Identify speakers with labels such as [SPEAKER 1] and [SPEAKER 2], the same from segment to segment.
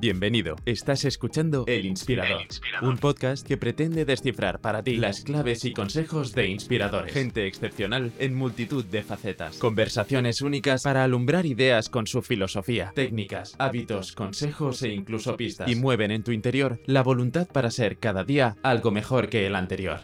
[SPEAKER 1] Bienvenido. Estás escuchando El Inspirador, un podcast que pretende descifrar para ti las claves y consejos de inspiradores. Gente excepcional en multitud de facetas. Conversaciones únicas para alumbrar ideas con su filosofía, técnicas, hábitos, consejos e incluso pistas. Y mueven en tu interior la voluntad para ser cada día algo mejor que el anterior.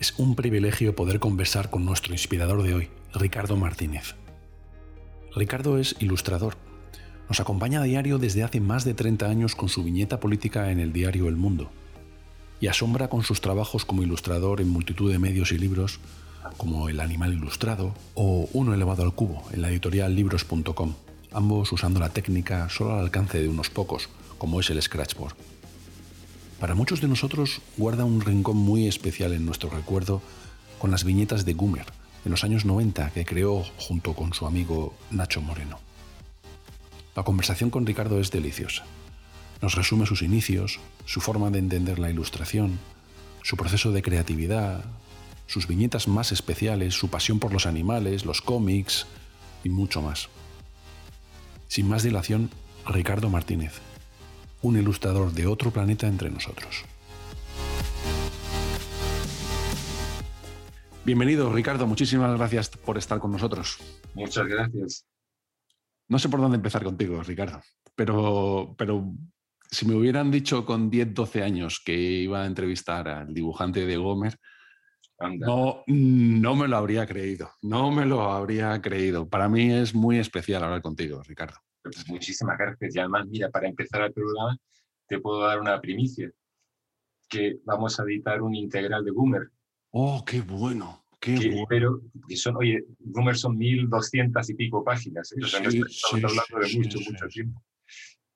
[SPEAKER 2] Es un privilegio poder conversar con nuestro inspirador de hoy, Ricardo Martínez. Ricardo es ilustrador. Nos acompaña a diario desde hace más de 30 años con su viñeta política en el diario El Mundo. Y asombra con sus trabajos como ilustrador en multitud de medios y libros, como El Animal Ilustrado o Uno elevado al cubo en la editorial libros.com, ambos usando la técnica solo al alcance de unos pocos, como es el Scratchboard. Para muchos de nosotros guarda un rincón muy especial en nuestro recuerdo con las viñetas de Gumer en los años 90 que creó junto con su amigo Nacho Moreno. La conversación con Ricardo es deliciosa. Nos resume sus inicios, su forma de entender la ilustración, su proceso de creatividad, sus viñetas más especiales, su pasión por los animales, los cómics y mucho más. Sin más dilación, Ricardo Martínez, un ilustrador de otro planeta entre nosotros. Bienvenido, Ricardo. Muchísimas gracias por estar con nosotros.
[SPEAKER 3] Muchas gracias.
[SPEAKER 2] No sé por dónde empezar contigo, Ricardo, pero, pero si me hubieran dicho con 10, 12 años que iba a entrevistar al dibujante de Gomer, no, no me lo habría creído. No me lo habría creído. Para mí es muy especial hablar contigo, Ricardo.
[SPEAKER 3] Pues muchísimas gracias. Y además, mira, para empezar el programa, te puedo dar una primicia, que vamos a editar un integral de Boomer.
[SPEAKER 2] ¡Oh, qué bueno! Qué bueno.
[SPEAKER 3] Pero, que son, oye, Boomer son 1200 y pico páginas. ¿eh? O sea, no estamos hablando de mucho, mucho tiempo.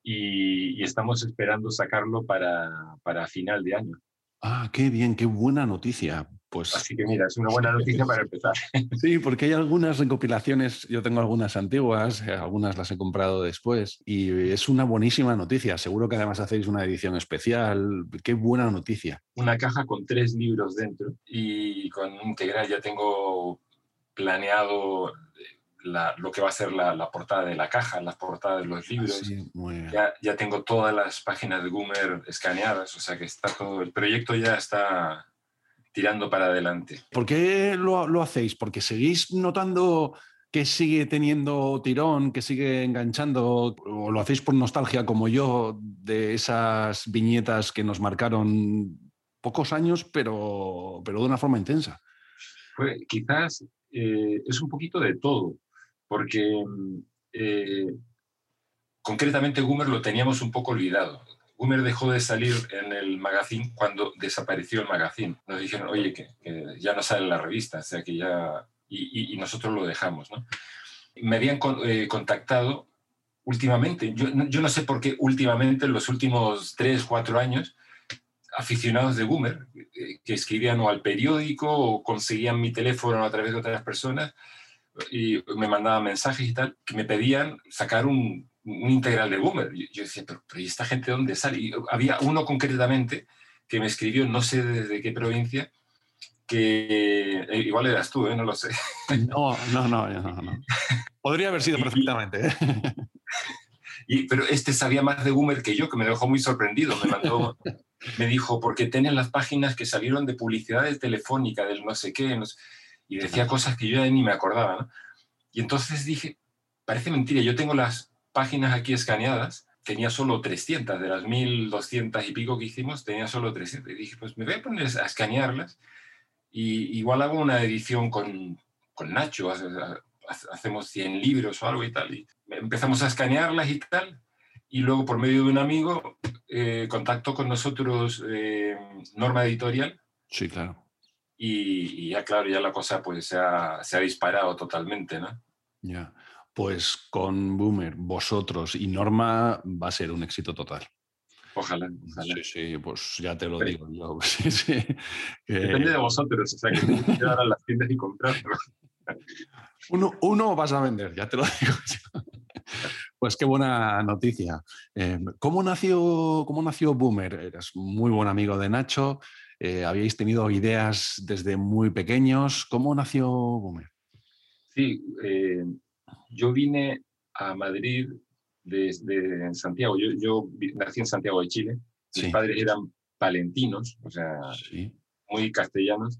[SPEAKER 3] Y, y, estamos esperando sacarlo para, para final de año.
[SPEAKER 2] Ah, qué bien, qué buena noticia. Pues,
[SPEAKER 3] Así que mira, es una buena noticia para empezar.
[SPEAKER 2] Sí, porque hay algunas recopilaciones, yo tengo algunas antiguas, eh, algunas las he comprado después y es una buenísima noticia. Seguro que además hacéis una edición especial. Qué buena noticia.
[SPEAKER 3] Una caja con tres libros dentro y con integral ya tengo planeado la, lo que va a ser la, la, portada de la caja, las portadas de los libros.
[SPEAKER 2] Sí,
[SPEAKER 3] ya, ya tengo todas las páginas de Goomer escaneadas, o sea que está todo, el proyecto ya está tirando para adelante.
[SPEAKER 2] ¿Por qué lo, lo hacéis? ¿Porque seguís notando que sigue teniendo tirón, que sigue enganchando, o lo hacéis por nostalgia como yo de esas viñetas que nos marcaron pocos años, pero, pero de una forma intensa?
[SPEAKER 3] Pues quizás eh, es un poquito de todo, porque eh, concretamente Goomer lo teníamos un poco olvidado. Goomer dejó de salir en el magazine cuando desapareció el magazine. Nos dijeron, oye, que, que ya no sale la revista, o sea que ya... Y, y, y nosotros lo dejamos, ¿no? Me habían con, eh, contactado últimamente, yo, yo, no sé por qué últimamente, en los últimos tres, cuatro años, aficionados de Goomer, eh, que escribían o al periódico o conseguían mi teléfono a través de otras personas y me mandaban mensajes y tal, que me pedían sacar un, un integral de Boomer. Yo, yo decía, pero, pero, ¿y esta gente dónde sale? Y había uno concretamente que me escribió, no sé desde qué provincia, que eh, igual eras tú, ¿eh? no lo sé.
[SPEAKER 2] No, no, no, no, no. Podría haber sido perfectamente. ¿eh?
[SPEAKER 3] Y, pero este sabía más de Boomer que yo, que me dejó muy sorprendido. Me mandó, me dijo, porque tienen las páginas que salieron de publicidades telefónica, del no sé qué, no sé, y decía cosas que yo ya ni me acordaba. ¿no? Y entonces dije, parece mentira, yo tengo las páginas aquí escaneadas, tenía solo 300, de las 1200 y pico que hicimos, tenía solo 300. Y dije, pues me voy a poner a escanearlas y igual hago una edición con, con Nacho, hacemos 100 libros o algo y tal. Y empezamos a escanearlas y tal. Y luego, por medio de un amigo, eh, contacto con nosotros eh, Norma Editorial.
[SPEAKER 2] Sí, claro.
[SPEAKER 3] Y, y, ya, claro, ya la cosa pues se ha, se ha disparado totalmente, ¿no?
[SPEAKER 2] Ya. Pues con Boomer, vosotros y Norma va a ser un éxito total.
[SPEAKER 3] Ojalá, ojalá.
[SPEAKER 2] Sí, sí, pues ya te lo digo yo. Sí, sí.
[SPEAKER 3] Depende de vosotros, o sea, que tenéis que a las tiendas y comprarlo.
[SPEAKER 2] Uno, uno vas a vender, ya te lo digo yo. Pues qué buena noticia. Eh, ¿cómo, nació, ¿Cómo nació Boomer? Eras muy buen amigo de Nacho, eh, habíais tenido ideas desde muy pequeños. ¿Cómo nació Boomer?
[SPEAKER 3] Sí, eh, yo vine a Madrid desde Santiago. Yo, yo, nací en Santiago de Chile. Mis padres eran palentinos, o sea, muy castellanos.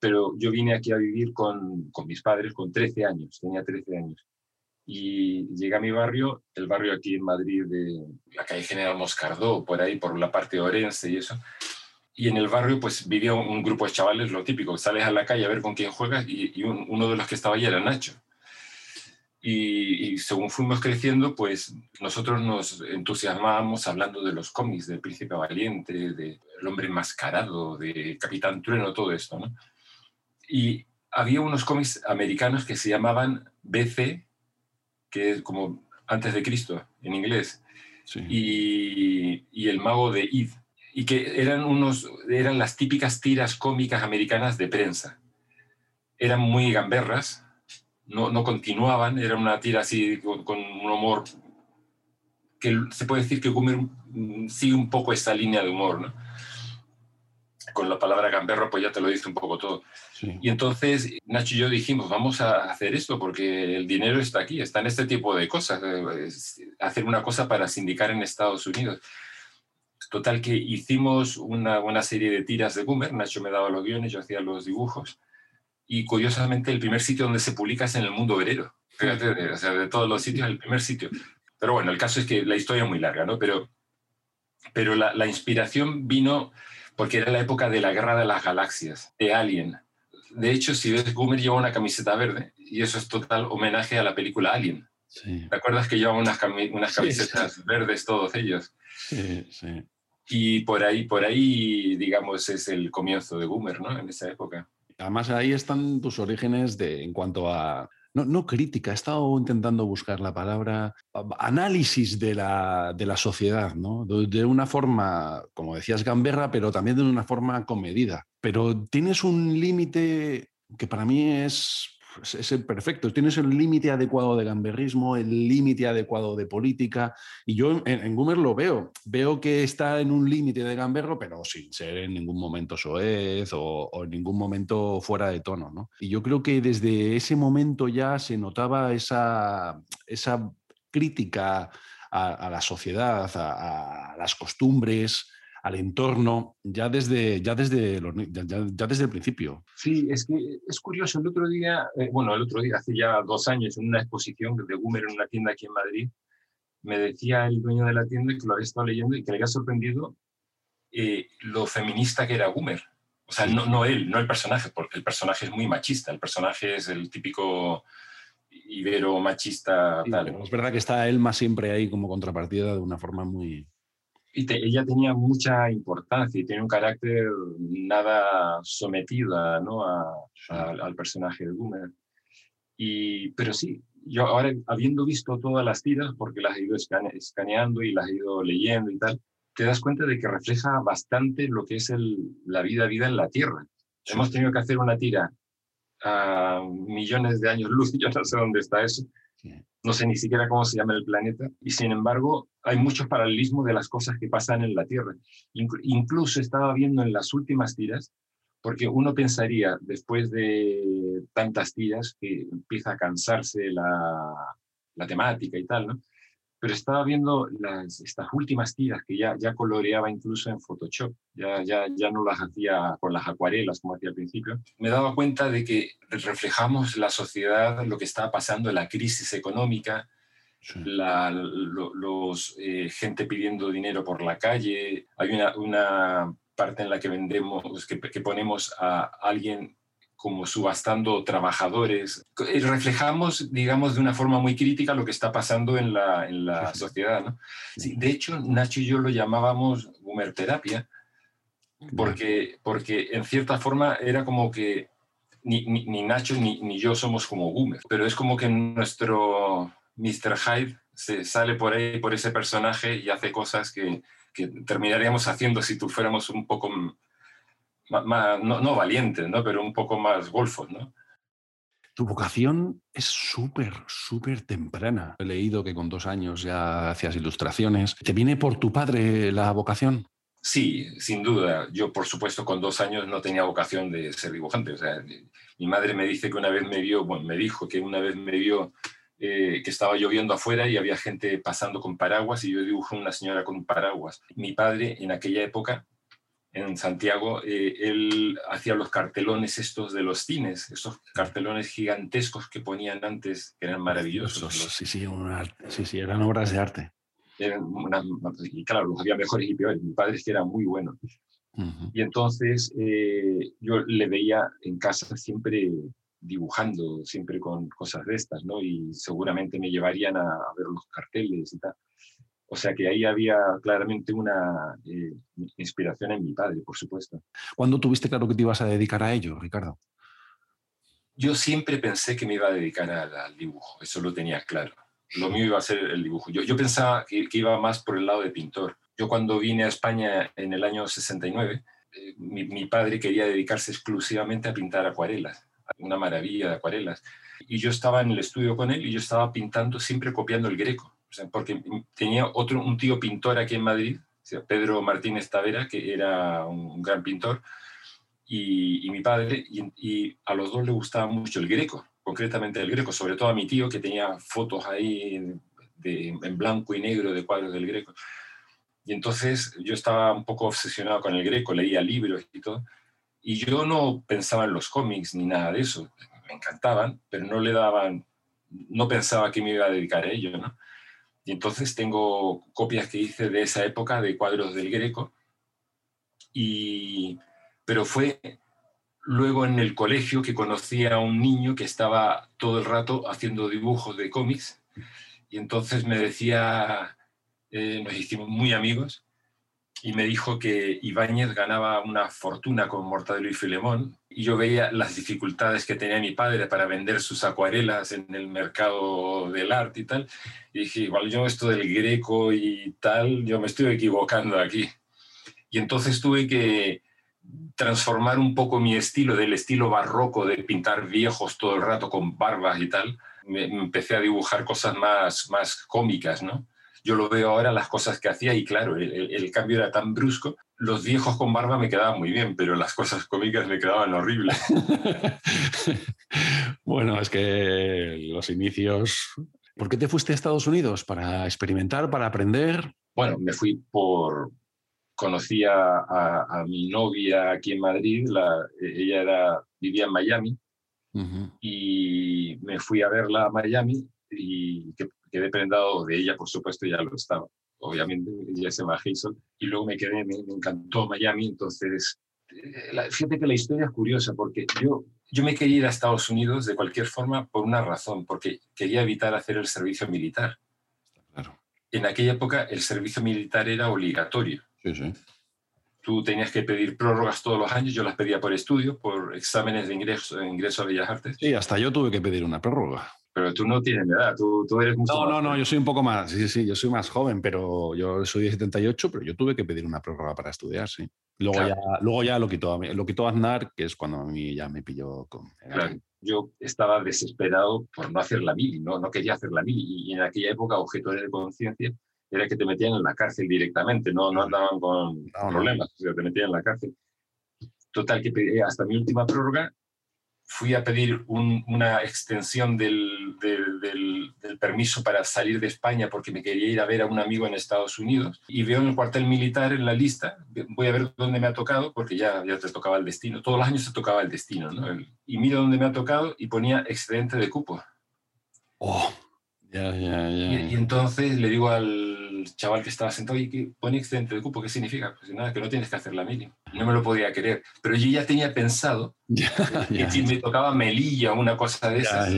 [SPEAKER 3] Pero yo vine aquí a vivir con, con mis padres con 13 años, tenía 13 años y llegué a mi barrio, el barrio aquí en Madrid de la calle General Moscardó, por ahí, por la parte de Orense y eso. Y en el barrio pues vivía un, grupo de chavales, lo típico, sales a la calle a ver con quién juegas y, uno de los que estaba allí era Nacho. Y, según fuimos creciendo, pues nosotros nos entusiasmábamos hablando de los cómics, del Príncipe Valiente, de El Hombre Enmascarado, de Capitán Trueno, todo esto, ¿no? Y había unos cómics americanos que se llamaban BC, que es como antes de Cristo en inglés, y, y, El mago de Id, y que eran, unos, eran las típicas tiras cómicas americanas de prensa. Eran muy gamberras, no, no continuaban, era una tira así con, con, un humor que se puede decir que Gumer sigue un poco esta línea de humor, ¿no? Con la palabra gamberro pues ya te lo dice un poco todo. Y entonces Nacho y yo dijimos, vamos a hacer esto porque el dinero está aquí, está en este tipo de cosas, hacer una cosa para sindicar en Estados Unidos. Total que hicimos una buena serie de tiras de Boomer, Nacho me daba los guiones, yo hacía los dibujos, y curiosamente el primer sitio donde se publica es en el mundo obrero. Fíjate, o sea, de todos los sitios, el primer sitio. Pero bueno, el caso es que la historia es muy larga, ¿no? Pero, pero la, la inspiración vino porque era la época de la Guerra de las Galaxias, de Alien de hecho, si ves, Goomer lleva una camiseta verde y eso es total homenaje a la película Alien. ¿Te acuerdas que llevaban unas, unas camisetas verdes todos ellos?
[SPEAKER 2] Sí, sí.
[SPEAKER 3] Y por ahí, por ahí, digamos, es el comienzo de Boomer, ¿no? En esa época.
[SPEAKER 2] Además, ahí están tus orígenes de, en cuanto a no, no, crítica, he estado intentando buscar la palabra, análisis de la, de la sociedad, ¿no? De, una forma, como decías, gamberra, pero también de una forma comedida. Pero tienes un límite que para mí es es el perfecto. Tienes el límite adecuado de gamberrismo, el límite adecuado de política. Y yo en, en Goomer lo veo. Veo que está en un límite de gamberro, pero sin ser en ningún momento soez o, en ningún momento fuera de tono. ¿no? Y yo creo que desde ese momento ya se notaba esa, esa crítica a, la sociedad, a las costumbres, al entorno ya desde, ya desde, ya, desde el principio.
[SPEAKER 3] Sí, es que es curioso. El otro día, eh, bueno, el otro día, hace ya dos años, en una exposición de Gumer en una tienda aquí en Madrid, me decía el dueño de la tienda que lo había estado leyendo y que le había sorprendido eh, lo feminista que era Gumer. O sea, no, no él, no el personaje, porque el personaje es muy machista. El personaje es el típico ibero machista. tal.
[SPEAKER 2] Es verdad que está Elma siempre ahí como contrapartida de una forma muy,
[SPEAKER 3] y ella tenía mucha importancia y tiene un carácter nada sometida ¿no? al personaje de Boomer. Y, pero sí, yo ahora habiendo visto todas las tiras, porque las he ido escaneando y las he ido leyendo y tal, te das cuenta de que refleja bastante lo que es el, la vida vida en la Tierra. Hemos tenido que hacer una tira a millones de años luz, yo no sé dónde está eso, no sé ni siquiera cómo se llama el planeta, y sin embargo hay mucho paralelismo de las cosas que pasan en la Tierra. incluso estaba viendo en las últimas tiras, porque uno pensaría, después de tantas tiras, que empieza a cansarse la, la temática y tal, ¿no? Pero estaba viendo las, estas últimas tiras que ya, ya coloreaba incluso en Photoshop, ya, ya, ya no las hacía con las acuarelas como hacía al principio. Me daba cuenta de que reflejamos la sociedad, lo que estaba pasando, la crisis económica, la, los, eh, gente pidiendo dinero por la calle. Hay una, una parte en la que vendemos, que, que ponemos a alguien como subastando trabajadores. Reflejamos, digamos, de una forma muy crítica lo que está pasando en la, en la sociedad. ¿no? Sí, de hecho, Nacho y yo lo llamábamos terapia porque, porque en cierta forma era como que ni, ni, Nacho ni, ni, yo somos como Gumer, pero es como que nuestro Mr. Hyde se sale por ahí, por ese personaje y hace cosas que, que terminaríamos haciendo si tú fuéramos un poco no, no valientes, ¿no? pero un poco más golfos. ¿no?
[SPEAKER 2] Tu vocación es súper, súper temprana. He leído que con dos años ya hacías ilustraciones. ¿Te viene por tu padre la vocación?
[SPEAKER 3] Sí, sin duda. Yo, por supuesto, con dos años no tenía vocación de ser dibujante. O sea, mi madre me dice que una vez me vio, bueno, me dijo que una vez me vio eh, que estaba lloviendo afuera y había gente pasando con paraguas y yo dibujé una señora con un paraguas. Mi padre, en aquella época, en Santiago, eh, él hacía los cartelones estos de los cines, estos cartelones gigantescos que ponían antes, que eran maravillosos.
[SPEAKER 2] Sí, sí, sí, sí, eran obras de arte
[SPEAKER 3] y claro, los había mejores y peores. Mi padre es que era muy bueno. Y entonces eh, yo le veía en casa siempre dibujando, siempre con cosas de estas, ¿no? Y seguramente me llevarían a, ver los carteles y tal. O sea que ahí había claramente una eh, inspiración en mi padre, por supuesto.
[SPEAKER 2] ¿Cuándo tuviste claro que te ibas a dedicar a ello, Ricardo?
[SPEAKER 3] Yo siempre pensé que me iba a dedicar al dibujo, eso lo tenía claro lo mío iba a ser el dibujo. Yo, yo pensaba que, iba más por el lado de pintor. Yo cuando vine a España en el año 69, eh, mi, mi, padre quería dedicarse exclusivamente a pintar acuarelas, una maravilla de acuarelas. Y yo estaba en el estudio con él y yo estaba pintando, siempre copiando el greco, porque tenía otro, un tío pintor aquí en Madrid, Pedro Martínez Tavera, que era un, gran pintor, y, y mi padre, y, y a los dos le gustaba mucho el greco concretamente el Greco, sobre todo a mi tío que tenía fotos ahí en blanco y negro de cuadros del Greco. Y entonces yo estaba un poco obsesionado con el Greco, leía libros y todo, y yo no pensaba en los cómics ni nada de eso. Me encantaban, pero no le daban, no pensaba que me iba a dedicar a ello, ¿no? Y entonces tengo copias que hice de esa época de cuadros del Greco, y, pero fue Luego en el colegio que conocí a un niño que estaba todo el rato haciendo dibujos de cómics. Y entonces me decía, eh, nos hicimos muy amigos y me dijo que Ibáñez ganaba una fortuna con Mortadelo y Filemón y yo veía las dificultades que tenía mi padre para vender sus acuarelas en el mercado del arte y tal. Y dije, igual yo esto del greco y tal, yo me estoy equivocando aquí. Y entonces tuve que transformar un poco mi estilo del estilo barroco de pintar viejos todo el rato con barbas y tal, me, empecé a dibujar cosas más, más cómicas, ¿no? Yo lo veo ahora las cosas que hacía y claro, el, cambio era tan brusco. Los viejos con barba me quedaban muy bien, pero las cosas cómicas me quedaban horribles.
[SPEAKER 2] bueno, es que los inicios... ¿Por qué te fuiste a Estados Unidos? ¿Para experimentar, para aprender?
[SPEAKER 3] Bueno, me fui por, conocí a, mi novia aquí en Madrid, ella era, vivía en Miami, y me fui a verla a Miami y quedé prendado de ella, por supuesto, ya lo estaba, obviamente, ella se llama Hazel, y luego me quedé, me, encantó Miami, entonces, eh, fíjate que la historia es curiosa, porque yo, yo me quería ir a Estados Unidos de cualquier forma por una razón, porque quería evitar hacer el servicio militar. Claro. En aquella época el servicio militar era obligatorio. Sí, sí. Tú tenías que pedir prórrogas todos los años, yo las pedía por estudio, por exámenes de ingreso, ingreso a Bellas Artes.
[SPEAKER 2] Sí, hasta yo tuve que pedir una prórroga.
[SPEAKER 3] Pero tú no tienes edad, tú, tú eres mucho
[SPEAKER 2] No, no, no, yo soy un poco más, sí, sí, yo soy más joven, pero yo soy de 78, pero yo tuve que pedir una prórroga para estudiar, sí. Luego, ya, luego ya lo quitó, lo quitó Aznar, que es cuando a mí ya me pilló con...
[SPEAKER 3] Claro. Yo estaba desesperado por no hacer la mili, no, no quería hacer la mili, y en aquella época, objeto de conciencia, era que te metían en la cárcel directamente, no, no andaban con problemas, te metían en la cárcel. Total, que hasta mi última prórroga fui a pedir una extensión del, del, permiso para salir de España porque me quería ir a ver a un amigo en Estados Unidos y veo en el cuartel militar en la lista, voy a ver dónde me ha tocado porque ya, ya te tocaba el destino, todos los años te tocaba el destino, ¿no? y miro dónde me ha tocado y ponía excedente de cupo.
[SPEAKER 2] Oh.
[SPEAKER 3] Y, entonces le digo al chaval que estaba sentado, y que pone excedente de cupo, ¿qué significa? Pues nada, que no tienes que hacer la mili. No me lo podía creer. Pero yo ya tenía pensado que si me tocaba Melilla o una cosa de esas,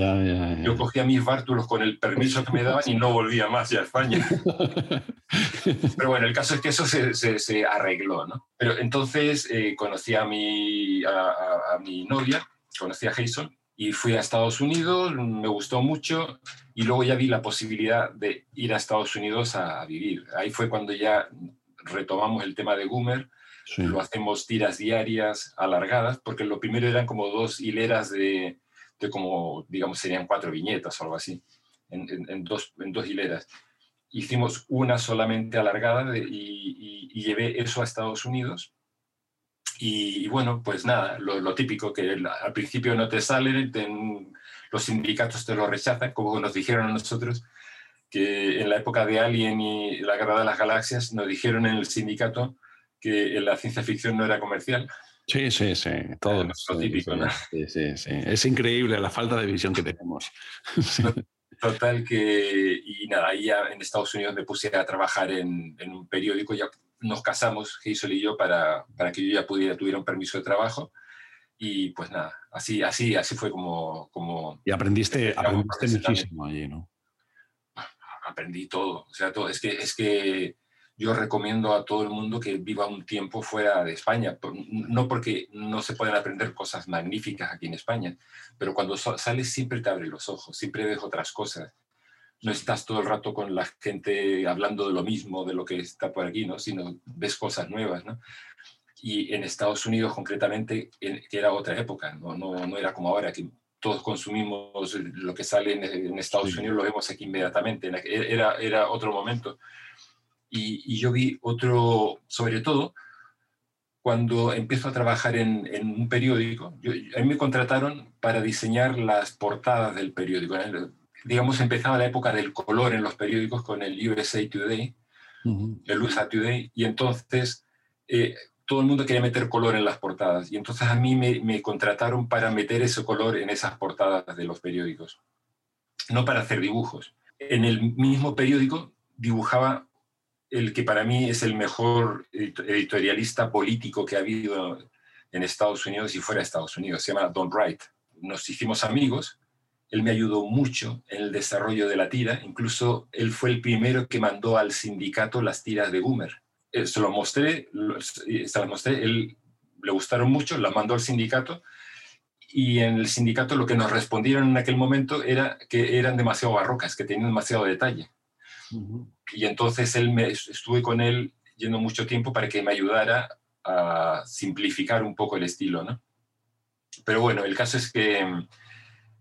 [SPEAKER 3] yo cogía mis bártulos con el permiso que me daban y no volvía más ya a España. Pero bueno, el caso es que eso se, se, arregló, ¿no? Pero entonces eh, conocí a mi, a, a mi novia, conocí a Jason, y fui a Estados Unidos, me gustó mucho y luego ya vi la posibilidad de ir a Estados Unidos a, vivir. Ahí fue cuando ya retomamos el tema de Goomer, lo hacemos tiras diarias alargadas, porque lo primero eran como dos hileras de, de como, digamos, serían cuatro viñetas o algo así, en, en, dos, en dos hileras. hicimos una solamente alargada y, llevé eso a Estados Unidos. Y, bueno, pues nada, lo, típico, que al principio no te salen, los sindicatos te lo rechazan, como nos dijeron a nosotros, que en la época de Alien y la Guerra de las Galaxias nos dijeron en el sindicato que la ciencia ficción no era comercial.
[SPEAKER 2] Sí, sí, sí, todo. lo típico, ¿no? Sí, sí, sí. Es increíble la falta de visión que tenemos.
[SPEAKER 3] Total que, y nada, ahí ya en Estados Unidos me puse a trabajar en, un periódico, ya nos casamos, Hazel y yo, para, para que yo ya pudiera, tuviera un permiso de trabajo. Y pues nada, así, así, así fue como... como
[SPEAKER 2] y aprendiste, aprendiste muchísimo allí, ¿no?
[SPEAKER 3] aprendí todo. O sea, todo. Es, que, es que yo recomiendo a todo el mundo que viva un tiempo fuera de España. No porque no se pueden aprender cosas magníficas aquí en España, pero cuando sales siempre te abre los ojos, siempre ves otras cosas. No estás todo el rato con la gente hablando de lo mismo, de lo que está por aquí, ¿no? sino ves cosas nuevas. ¿no? Y en Estados Unidos concretamente, que era otra época, ¿no? No, no era como ahora, que todos consumimos lo que sale en, Estados Unidos, lo vemos aquí inmediatamente. Era, era otro momento. Y, yo vi otro, sobre todo, cuando empiezo a trabajar en, un periódico, a mí me contrataron para diseñar las portadas del periódico. Digamos, empezaba la época del color en los periódicos con el USA Today, el USA Today, y entonces eh, todo el mundo quería meter color en las portadas y entonces a mí me, contrataron para meter ese color en esas portadas de los periódicos, no para hacer dibujos. En el mismo periódico dibujaba el que para mí es el mejor editorialista político que ha habido en Estados Unidos y fuera de Estados Unidos, se llama Don Wright. Nos hicimos amigos, él me ayudó mucho en el desarrollo de la tira, incluso él fue el primero que mandó al sindicato las tiras de Boomer. Eh, se lo mostré, se las mostré, él le gustaron mucho, la mandó al sindicato. Y en el sindicato lo que nos respondieron en aquel momento era que eran demasiado barrocas, que tenían demasiado detalle. Y entonces él me, estuve con él yendo mucho tiempo para que me ayudara a simplificar un poco el estilo, ¿no? Pero bueno, el caso es que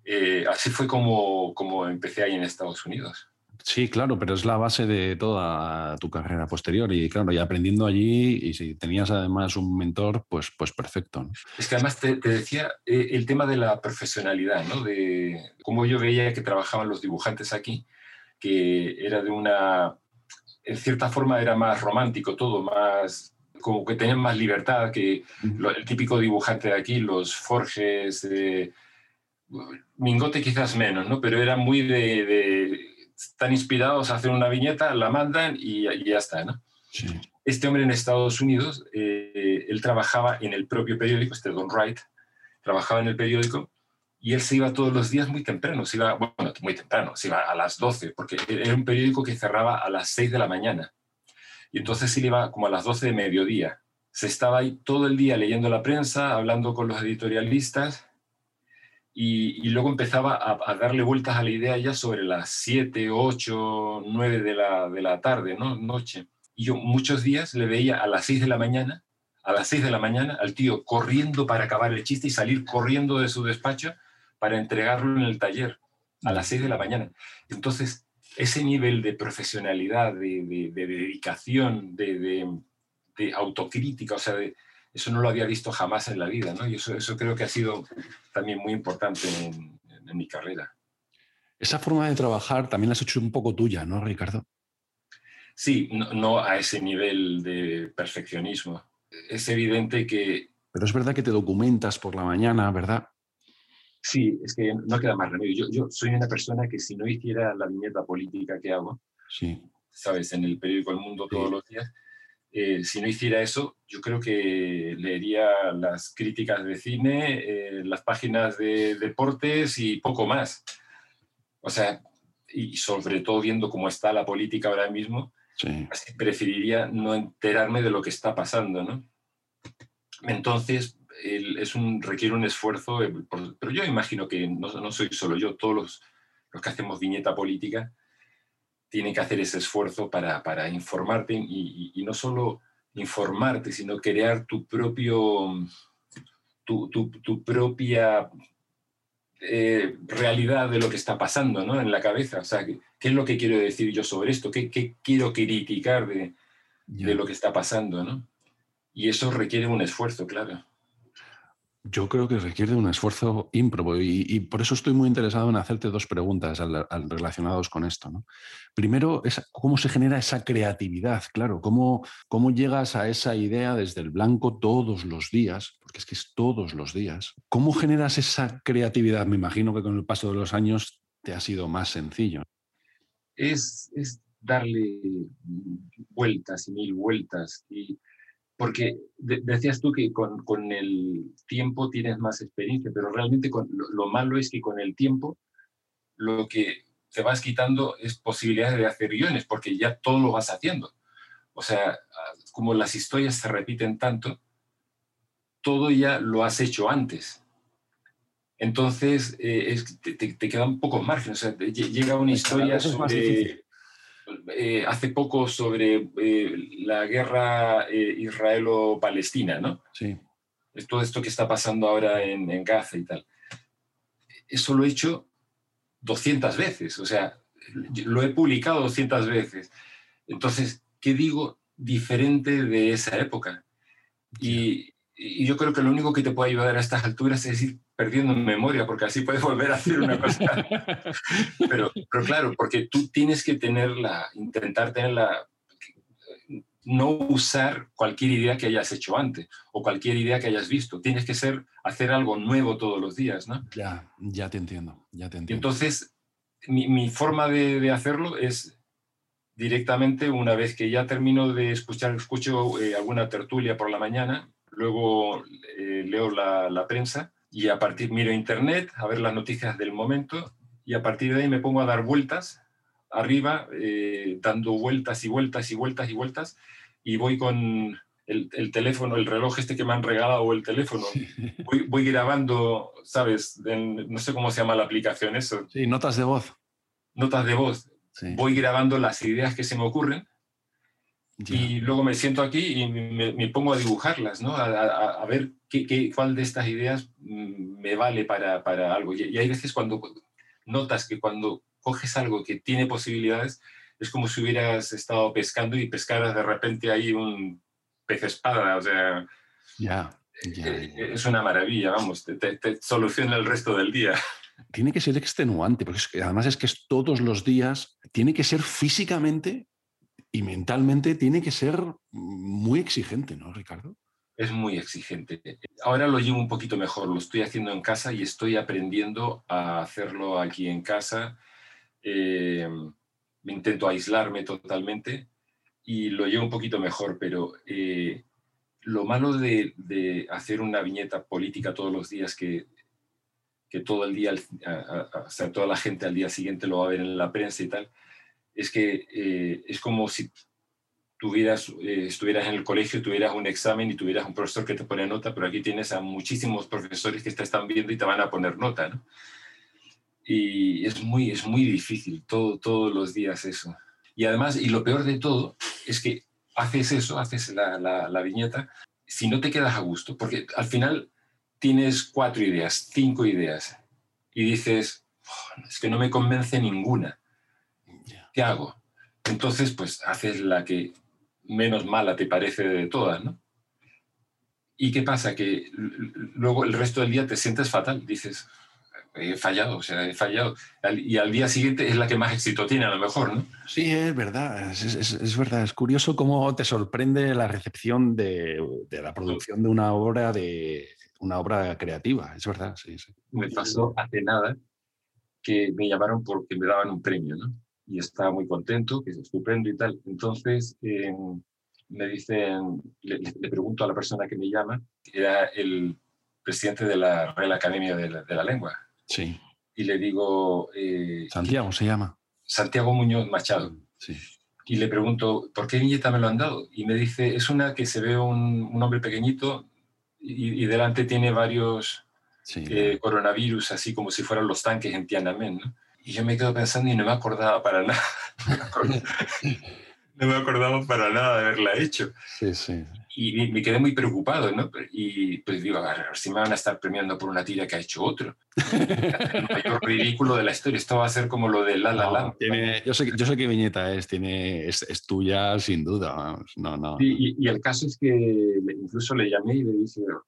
[SPEAKER 3] eh, así fue como, como empecé ahí en Estados Unidos.
[SPEAKER 2] Sí, claro, pero es la base de toda tu carrera posterior y claro, y aprendiendo allí y si tenías además un mentor, pues, pues perfecto.
[SPEAKER 3] Es que además te, decía eh, el tema de la profesionalidad, ¿no? De cómo yo veía que trabajaban los dibujantes aquí, que era de una, en cierta forma era más romántico todo, más como que tenían más libertad que el típico dibujante de aquí, los Forges, Mingote quizás menos, ¿no? Pero era muy de están inspirados a hacer una viñeta, la mandan y, ya está, ¿no? Este hombre en Estados Unidos, eh, él trabajaba en el propio periódico, este Don Wright, trabajaba en el periódico y él se iba todos los días muy temprano, se iba, bueno, muy temprano, se iba a las 12, porque era un periódico que cerraba a las 6 de la mañana. Y entonces él iba como a las 12 de mediodía. Se estaba ahí todo el día leyendo la prensa, hablando con los editorialistas y, luego empezaba a, darle vueltas a la idea ya sobre las 7, 8, 9 de la, de la tarde, ¿no? noche. Y yo muchos días le veía a las 6 de la mañana, a las 6 de la mañana, al tío corriendo para acabar el chiste y salir corriendo de su despacho para entregarlo en el taller a las 6 de la mañana. Entonces, ese nivel de profesionalidad, de, de, dedicación, de, de, autocrítica, o sea, de, eso no lo había visto jamás en la vida, ¿no? Y eso, eso creo que ha sido también muy importante en, mi carrera.
[SPEAKER 2] Esa forma de trabajar también la has hecho un poco tuya, ¿no, Ricardo?
[SPEAKER 3] Sí, no, a ese nivel de perfeccionismo. Es evidente que...
[SPEAKER 2] Pero es verdad que te documentas por la mañana, ¿verdad?
[SPEAKER 3] Sí, es que no queda más remedio. Yo, yo soy una persona que si no hiciera la viñeta política que hago, sí. ¿sabes? En el periódico El Mundo todos los días, eh, si no hiciera eso, yo creo que leería las críticas de cine, eh, las páginas de deportes y poco más. O sea, y sobre todo viendo cómo está la política ahora mismo, preferiría no enterarme de lo que está pasando, ¿no? Entonces, es un, requiere un esfuerzo, eh, pero yo imagino que no, no soy solo yo, todos los, los que hacemos viñeta política, tienen que hacer ese esfuerzo para, para informarte y, y, no solo informarte, sino crear tu propio, tu, tu, tu propia eh, realidad de lo que está pasando ¿no? en la cabeza. O sea, ¿qué, es lo que quiero decir yo sobre esto? ¿Qué, qué quiero criticar de, de, lo que está pasando? ¿no? Y eso requiere un esfuerzo, claro.
[SPEAKER 2] Yo creo que requiere un esfuerzo ímprobo y, por eso estoy muy interesado en hacerte dos preguntas al, relacionadas con esto. Primero, ¿cómo se genera esa creatividad? Claro, ¿cómo, ¿cómo llegas a esa idea desde el blanco todos los días? Porque es que es todos los días. ¿Cómo generas esa creatividad? Me imagino que con el paso de los años te ha sido más sencillo.
[SPEAKER 3] Es, es darle vueltas y mil vueltas y porque decías tú que con, el tiempo tienes más experiencia, pero realmente lo, malo es que con el tiempo lo que te vas quitando es posibilidades de hacer guiones, porque ya todo lo vas haciendo. O sea, como las historias se repiten tanto, todo ya lo has hecho antes. Entonces, eh, te, te, queda un poco margen. O sea, llega una historia sobre eh, hace poco sobre eh, la guerra eh, israelo-palestina, ¿no?
[SPEAKER 2] Sí.
[SPEAKER 3] Todo esto que está pasando ahora en, en, Gaza y tal. Eso lo he hecho 200 veces, o sea, lo he publicado 200 veces. Entonces, ¿qué digo diferente de esa época? Y, y yo creo que lo único que te puede ayudar a estas alturas es ir perdiendo memoria, porque así puedes volver a hacer una cosa. pero, pero claro, porque tú tienes que tenerla, intentar tenerla, no usar cualquier idea que hayas hecho antes o cualquier idea que hayas visto. Tienes que ser, hacer algo nuevo todos los días, ¿no?
[SPEAKER 2] Ya, ya te entiendo, ya te entiendo.
[SPEAKER 3] Entonces, mi, mi forma de, de, hacerlo es directamente una vez que ya termino de escuchar, escucho eh, alguna tertulia por la mañana, luego eh, leo la, la, prensa y a partir miro internet a ver las noticias del momento y a partir de ahí me pongo a dar vueltas arriba, eh, dando vueltas y vueltas y vueltas y vueltas y voy con el, el, teléfono, el reloj este que me han regalado o el teléfono, voy, voy grabando, ¿sabes? no sé cómo se llama la aplicación eso.
[SPEAKER 2] Sí, notas de voz.
[SPEAKER 3] Notas de voz. Sí. Voy grabando las ideas que se me ocurren y luego me siento aquí y me, pongo a dibujarlas, ¿no? A, ver qué, qué, cuál de estas ideas mm, me vale para, para algo. Y, hay veces cuando notas que cuando coges algo que tiene posibilidades, es como si hubieras estado pescando y pescaras de repente ahí un pez espada, o sea...
[SPEAKER 2] Ya,
[SPEAKER 3] eh, Es una maravilla, vamos, te, te, soluciona el resto del día.
[SPEAKER 2] Tiene que ser extenuante, porque además es que es todos los días, tiene que ser físicamente y mentalmente tiene que ser muy exigente, ¿no, Ricardo?
[SPEAKER 3] Es muy exigente. Ahora lo llevo un poquito mejor, lo estoy haciendo en casa y estoy aprendiendo a hacerlo aquí en casa. Eh, intento aislarme totalmente y lo llevo un poquito mejor, pero eh, lo malo de, hacer una viñeta política todos los días que, que todo el día, o sea, toda la gente al día siguiente lo va a ver en la prensa y tal, es que eh, es como si tuvieras, eh, estuvieras en el colegio, tuvieras un examen y tuvieras un profesor que te pone nota, pero aquí tienes a muchísimos profesores que te están viendo y te van a poner nota, ¿no? Y es muy, es muy difícil todo, todos los días eso. Y además, y lo peor de todo, es que haces eso, haces la, la, viñeta, si no te quedas a gusto, porque al final tienes cuatro ideas, cinco ideas, y dices, es que no me convence ninguna ¿qué hago? Entonces, pues haces la que menos mala te parece de todas, ¿no? ¿Y qué pasa? Que luego el resto del día te sientes fatal, dices, he fallado, o sea, he fallado. Y al día siguiente es la que más éxito tiene, a lo mejor, ¿no?
[SPEAKER 2] Sí, es verdad, es, es, es verdad. Es curioso cómo te sorprende la recepción de, de, la producción de una obra de una obra creativa, es verdad, sí, sí.
[SPEAKER 3] Me pasó hace nada que me llamaron porque me daban un premio, ¿no? Y estaba muy contento, que es estupendo y tal. Entonces eh, me dicen, le, le, pregunto a la persona que me llama, que era el presidente de la Real Academia de la, de la Lengua.
[SPEAKER 2] Sí.
[SPEAKER 3] Y le digo... Eh,
[SPEAKER 2] Santiago se llama.
[SPEAKER 3] Santiago Muñoz Machado.
[SPEAKER 2] Sí.
[SPEAKER 3] Y le pregunto, ¿por qué viñeta me lo han dado? Y me dice, es una que se ve un, un hombre pequeñito y, y, delante tiene varios sí, eh, coronavirus, así como si fueran los tanques en Tiananmen, ¿no? Y yo me quedo pensando y no me acordaba para nada. no me acordaba para nada de haberla hecho.
[SPEAKER 2] Sí, sí.
[SPEAKER 3] Y me quedé muy preocupado, ¿no? Y pues digo, a ver, si me van a estar premiando por una tira que ha hecho otro. el mayor ridículo de la historia. Esto va a ser como lo de La La La.
[SPEAKER 2] yo, sé, yo sé qué viñeta es, tiene, es, tuya sin duda. No, no.
[SPEAKER 3] y, el caso es que incluso le llamé y le dije, o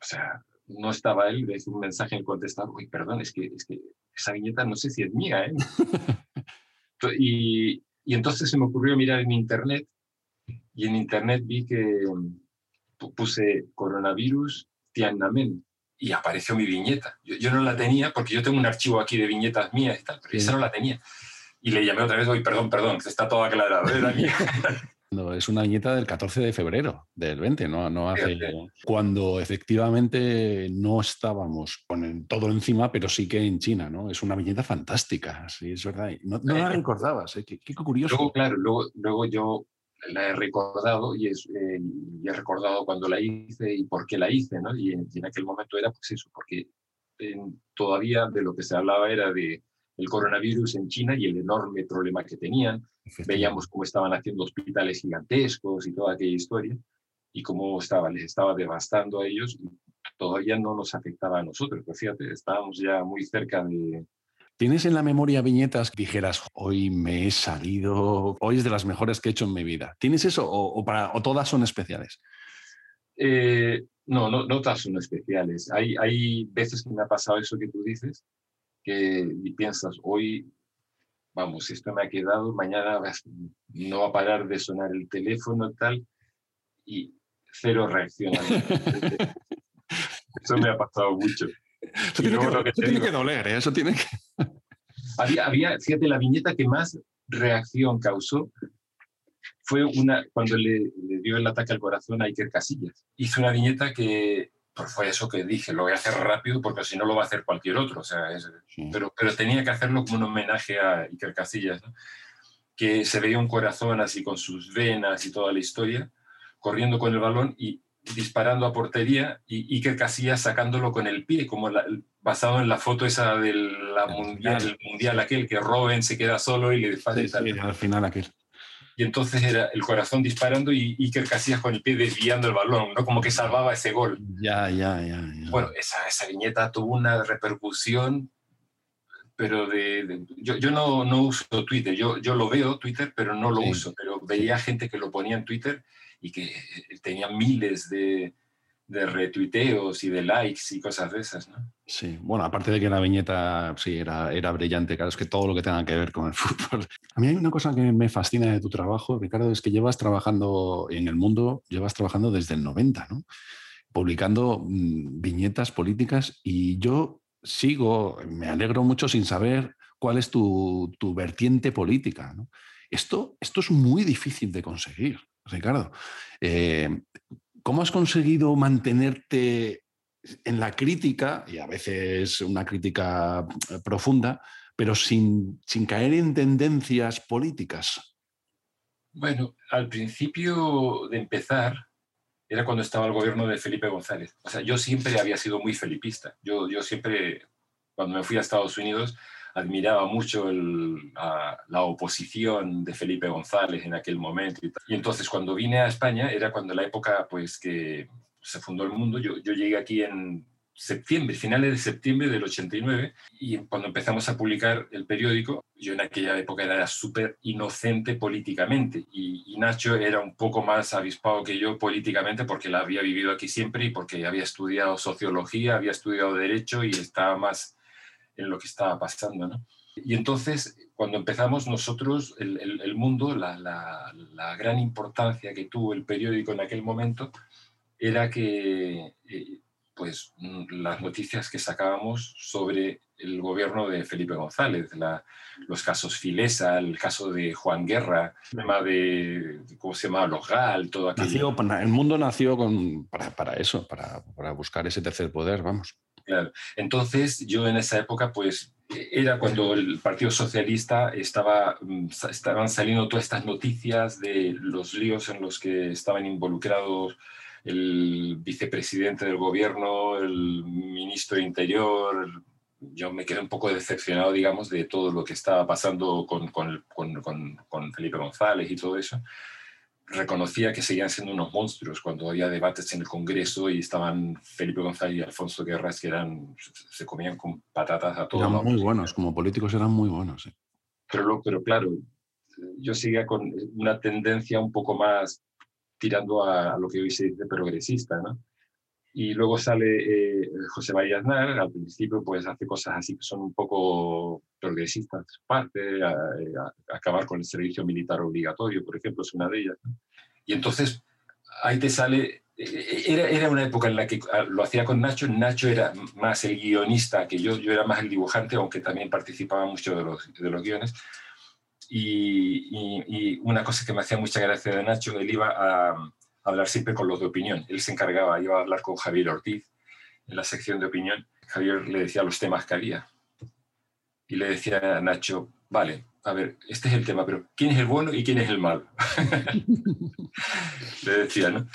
[SPEAKER 3] sea, no estaba él, le hice un mensaje en contestar, uy, perdón, es que, es que esa viñeta no sé si es mía, ¿eh? y, y entonces se me ocurrió mirar en internet y en internet vi que mm, puse coronavirus Tiananmen y apareció mi viñeta. Yo, no la tenía porque yo tengo un archivo aquí de viñetas mías y tal, pero esa no la tenía. Y le llamé otra vez, oye, perdón, perdón, está todo aclarado, era mía.
[SPEAKER 2] No, es una viñeta del 14 de febrero del 20, no, no hace. Cuando efectivamente no estábamos con todo encima, pero sí que en China, ¿no? Es una viñeta fantástica, sí, es verdad. No, la recordabas, ¿eh? qué, curioso.
[SPEAKER 3] Luego, claro, luego, luego yo la he recordado y, es, eh, he recordado cuando la hice y por qué la hice, ¿no? Y en, aquel momento era pues eso, porque todavía de lo que se hablaba era de el coronavirus en China y el enorme problema que tenían. Veíamos cómo estaban haciendo hospitales gigantescos y toda aquella historia y cómo estaba, les estaba devastando a ellos todavía no nos afectaba a nosotros. Pues fíjate, estábamos ya muy cerca de,
[SPEAKER 2] ¿Tienes en la memoria viñetas que dijeras, hoy me he salido, hoy es de las mejores que he hecho en mi vida? ¿Tienes eso o, para, o todas son especiales?
[SPEAKER 3] Eh, no, no, no, todas son especiales. Hay, hay veces que me ha pasado eso que tú dices, que piensas, hoy, vamos, esto me ha quedado, mañana no va a parar de sonar el teléfono tal, y cero reacción. eso me ha pasado mucho.
[SPEAKER 2] Eso, tiene que, doler, ¿eh? eso tiene que...
[SPEAKER 3] había, había, fíjate, la viñeta que más reacción causó fue una cuando le, dio el ataque al corazón a Iker Casillas. Hizo una viñeta que pues fue eso que dije, lo voy a hacer rápido porque si no lo va a hacer cualquier otro. O sea, pero, pero tenía que hacerlo como un homenaje a Iker Casillas, que se veía un corazón así con sus venas y toda la historia, corriendo con el balón y disparando a portería y Iker Casillas sacándolo con el pie, como basado en la foto esa del mundial, mundial aquel, que Robben se queda solo y le dispara.
[SPEAKER 2] al final aquel.
[SPEAKER 3] Y entonces era el corazón disparando y Iker Casillas con el pie desviando el balón, ¿no? Como que salvaba ese gol.
[SPEAKER 2] Ya, ya, ya.
[SPEAKER 3] Bueno, esa, esa viñeta tuvo una repercusión, pero de, yo, yo no, no, uso Twitter, yo, yo lo veo Twitter, pero no lo uso, pero veía gente que lo ponía en Twitter y que eh, tenía miles de, de retuiteos y de likes y cosas de esas, ¿no?
[SPEAKER 2] Sí, bueno, aparte de que la viñeta sí era, era brillante, claro, es que todo lo que tenga que ver con el fútbol. A mí hay una cosa que me fascina de tu trabajo, Ricardo, es que llevas trabajando en el mundo, llevas trabajando desde el 90, ¿no? Publicando mm, viñetas políticas y yo sigo, me alegro mucho sin saber cuál es tu, tu vertiente política. Esto, esto es muy difícil de conseguir. Ricardo. Eh, ¿Cómo has conseguido mantenerte en la crítica, y a veces una crítica eh, profunda, pero sin, sin caer en tendencias políticas?
[SPEAKER 3] Bueno, al principio de empezar, era cuando estaba el gobierno de Felipe González. O sea, yo siempre había sido muy felipista. Yo, yo siempre, cuando me fui a Estados Unidos, admiraba mucho la oposición de Felipe González en aquel momento. Y, entonces cuando vine a España era cuando la época pues que se fundó el mundo. Yo, yo llegué aquí en septiembre, finales de septiembre del 89, y cuando empezamos a publicar el periódico, yo en aquella época era súper inocente políticamente, y, y, Nacho era un poco más avispado que yo políticamente porque la había vivido aquí siempre y porque había estudiado sociología, había estudiado derecho y estaba más en lo que estaba pasando. ¿no? Y entonces, cuando empezamos nosotros, el, el, mundo, la, la, la, gran importancia que tuvo el periódico en aquel momento era que eh, pues, las noticias que sacábamos sobre el gobierno de Felipe González, los casos Filesa, el caso de Juan Guerra, el tema de, ¿cómo se llama? Los GAL, todo aquello.
[SPEAKER 2] el mundo nació con, para, para, eso, para, para buscar ese tercer poder, vamos.
[SPEAKER 3] Claro. Entonces, yo en esa época, pues, era cuando el Partido Socialista estaba, mm, estaban saliendo todas estas noticias de los líos en los que estaban involucrados el vicepresidente del gobierno, el ministro de Interior, yo me quedé un poco decepcionado, digamos, de todo lo que estaba pasando con, con, con, con, Felipe González y todo eso. Reconocía que seguían siendo unos monstruos cuando había debates en el Congreso y estaban Felipe González y Alfonso Guerras que eran, se comían con patatas a todos.
[SPEAKER 2] Eran muy buenos, como políticos eran muy buenos.
[SPEAKER 3] Pero, pero claro, yo seguía con una tendencia un poco más tirando a, a lo que hoy se dice progresista, ¿no? Y luego sale eh, José María Aznar, al principio pues hace cosas así que son un poco progresistas, parte, a, acabar con el servicio militar obligatorio, por ejemplo, es una de ellas. Y entonces ahí te sale, e, e, era, era una época en la que ah, lo hacía con Nacho, Nacho era más el guionista que yo, yo era más el dibujante, aunque también participaba mucho de los, de los guiones. Y, y, y, una cosa que me hacía mucha gracia de Nacho, él iba a, hablar siempre con los de opinión. Él se encargaba, iba a hablar con Javier Ortiz en la sección de opinión. Javier le decía los temas que había. Y le decía a Nacho, vale, a ver, este es el tema, pero ¿quién es el bueno y quién es el malo? le decía, ¿no?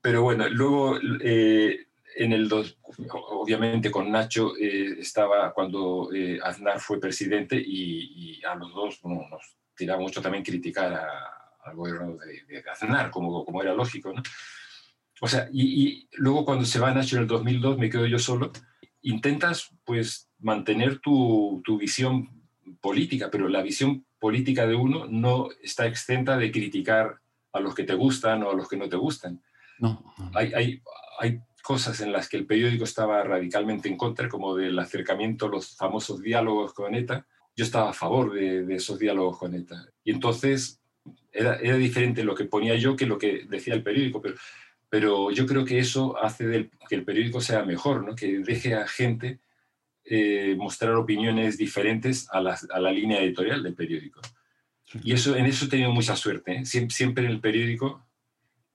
[SPEAKER 3] Pero bueno, luego eh, en el dos, obviamente con Nacho eh, estaba cuando eh, Aznar fue presidente y, y, a los dos bueno, nos tiraba mucho también criticar a, al gobierno de, de Aznar, como, como era lógico. ¿no? O sea, y, y, luego cuando se va Nacho en el 2002, me quedo yo solo, intentas pues mantener tu, tu visión política, pero la visión política de uno no está exenta de criticar a los que te gustan o a los que no te gustan.
[SPEAKER 2] No, no.
[SPEAKER 3] Hay, hay, hay cosas en las que el periódico estaba radicalmente en contra, como del acercamiento, los famosos diálogos con ETA. Yo estaba a favor de, de esos diálogos con ETA. Y entonces era, era, diferente lo que ponía yo que lo que decía el periódico, pero, pero yo creo que eso hace del, que el periódico sea mejor, ¿no? que deje a gente eh, mostrar opiniones diferentes a la, a la, línea editorial del periódico. Y eso, en eso he tenido mucha suerte. ¿eh? Siempre, siempre, en el periódico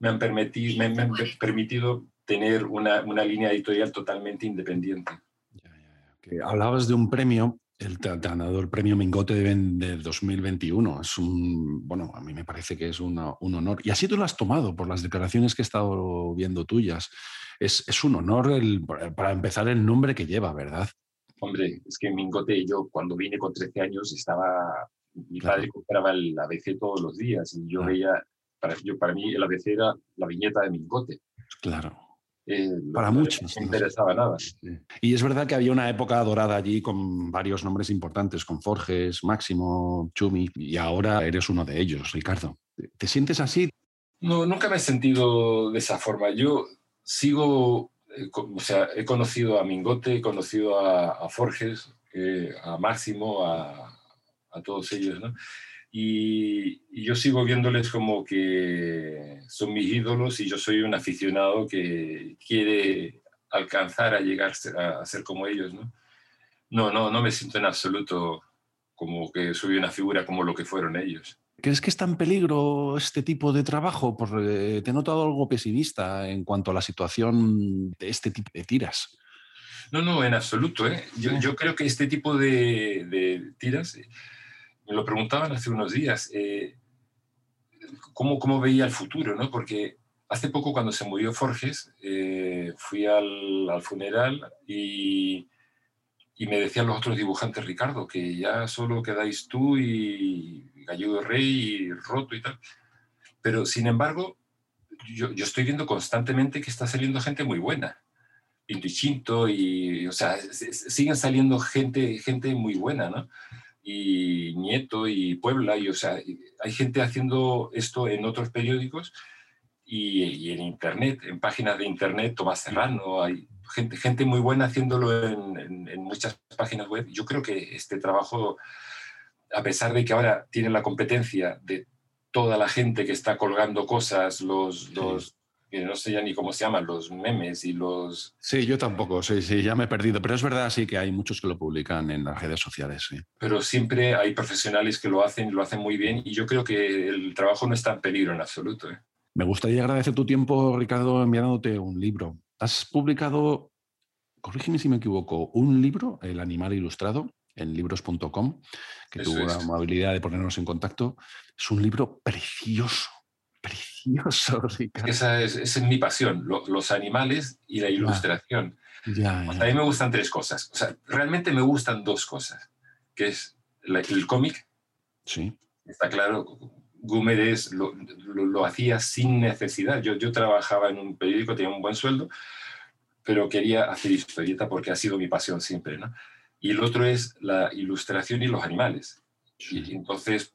[SPEAKER 3] me han, permitido, me, me han permitido tener una, una, línea editorial totalmente independiente.
[SPEAKER 2] Ya, ya, ya. Hablabas de un premio el ganador premio Mingote de, de, 2021. Es un, bueno, a mí me parece que es una, un honor. Y así tú lo has tomado por las declaraciones que he estado viendo tuyas. Es, es un honor el, para empezar el nombre que lleva, ¿verdad?
[SPEAKER 3] Hombre, es que Mingote, yo cuando vine con 13 años estaba, mi claro. padre compraba el ABC todos los días y yo claro. veía, para, yo, para mí el ABC era la viñeta de Mingote.
[SPEAKER 2] Claro.
[SPEAKER 3] Eh,
[SPEAKER 2] para muchos.
[SPEAKER 3] No interesaba nada.
[SPEAKER 2] Y es verdad que había una época dorada allí con varios nombres importantes, con Forges, Máximo, Chumi, y ahora eres uno de ellos, Ricardo. ¿Te sientes así?
[SPEAKER 3] No, nunca me he sentido de esa forma. Yo sigo, eh, o sea, he conocido a Mingote, he conocido a, a Forges, eh, a Máximo, a, a, todos ellos, ¿no? Y, y, yo sigo viéndoles como que son mis ídolos y yo soy un aficionado que quiere alcanzar a llegar a, ser como ellos, ¿no? No, no, no me siento en absoluto como que soy una figura como lo que fueron ellos.
[SPEAKER 2] ¿Crees que está en peligro este tipo de trabajo? Porque te he notado algo pesimista en cuanto a la situación de este tipo de tiras.
[SPEAKER 3] No, no, en absoluto. ¿eh? Yo, yo, creo que este tipo de, de tiras me lo preguntaban hace unos días, eh, ¿cómo, ¿cómo, veía el futuro? ¿no? Porque hace poco cuando se murió Forges, eh, fui al, al funeral y, y, me decían los otros dibujantes, Ricardo, que ya solo quedáis tú y Gallego Rey y Roto y tal. Pero sin embargo, yo, yo estoy viendo constantemente que está saliendo gente muy buena. Pinto y Chinto, y, o sea, siguen saliendo gente, gente muy buena, ¿no? Y Nieto y Puebla, y o sea, hay gente haciendo esto en otros periódicos y, y en Internet, en páginas de Internet, Tomás Serrano, hay gente, gente muy buena haciéndolo en, en, en, muchas páginas web. Yo creo que este trabajo, a pesar de que ahora tiene la competencia de toda la gente que está colgando cosas, los, los que no sé ya ni cómo se llaman, los memes y los...
[SPEAKER 2] Sí, yo tampoco, sí, sí, ya me he perdido, pero es verdad, sí, que hay muchos que lo publican en las redes sociales, sí.
[SPEAKER 3] Pero siempre hay profesionales que lo hacen, lo hacen muy bien y yo creo que el trabajo no está en peligro en absoluto. ¿eh?
[SPEAKER 2] Me gustaría agradecer tu tiempo, Ricardo, enviándote un libro. Has publicado, corrígeme si me equivoco, un libro, El animal ilustrado, en libros.com, que Eso tuvo es. la amabilidad de ponernos en contacto. Es un libro precioso, Ricardo.
[SPEAKER 3] Esa es, esa es mi pasión, lo, los animales y la ilustración. Ah. a mí me gustan tres cosas. O sea, realmente me gustan dos cosas, que es el cómic.
[SPEAKER 2] Sí.
[SPEAKER 3] Está claro, Gúmeres lo, lo, hacía sin necesidad. Yo, yo trabajaba en un periódico, tenía un buen sueldo, pero quería hacer historieta porque ha sido mi pasión siempre, ¿no? Y el otro es la ilustración y los animales. Y entonces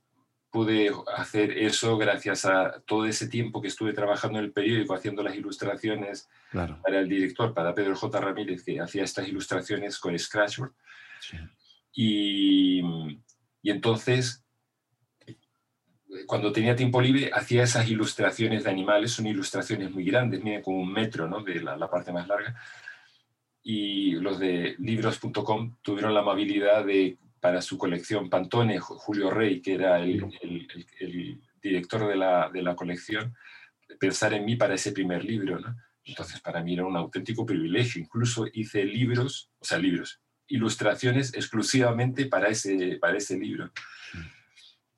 [SPEAKER 3] pude hacer eso gracias a todo ese tiempo que estuve trabajando en el periódico haciendo las ilustraciones para el director, para Pedro J. Ramírez, que hacía estas ilustraciones con Scratchboard. Y, y, entonces, cuando tenía tiempo libre, hacía esas ilustraciones de animales, son ilustraciones muy grandes, miren como un metro ¿no? de la, la parte más larga. Y los de libros.com tuvieron la amabilidad de para su colección Pantone, Julio Rey, que era el, director de la, de la, colección, pensar en mí para ese primer libro. ¿no? Entonces, para mí era un auténtico privilegio. Incluso hice libros, o sea, libros, ilustraciones exclusivamente para ese, para ese libro.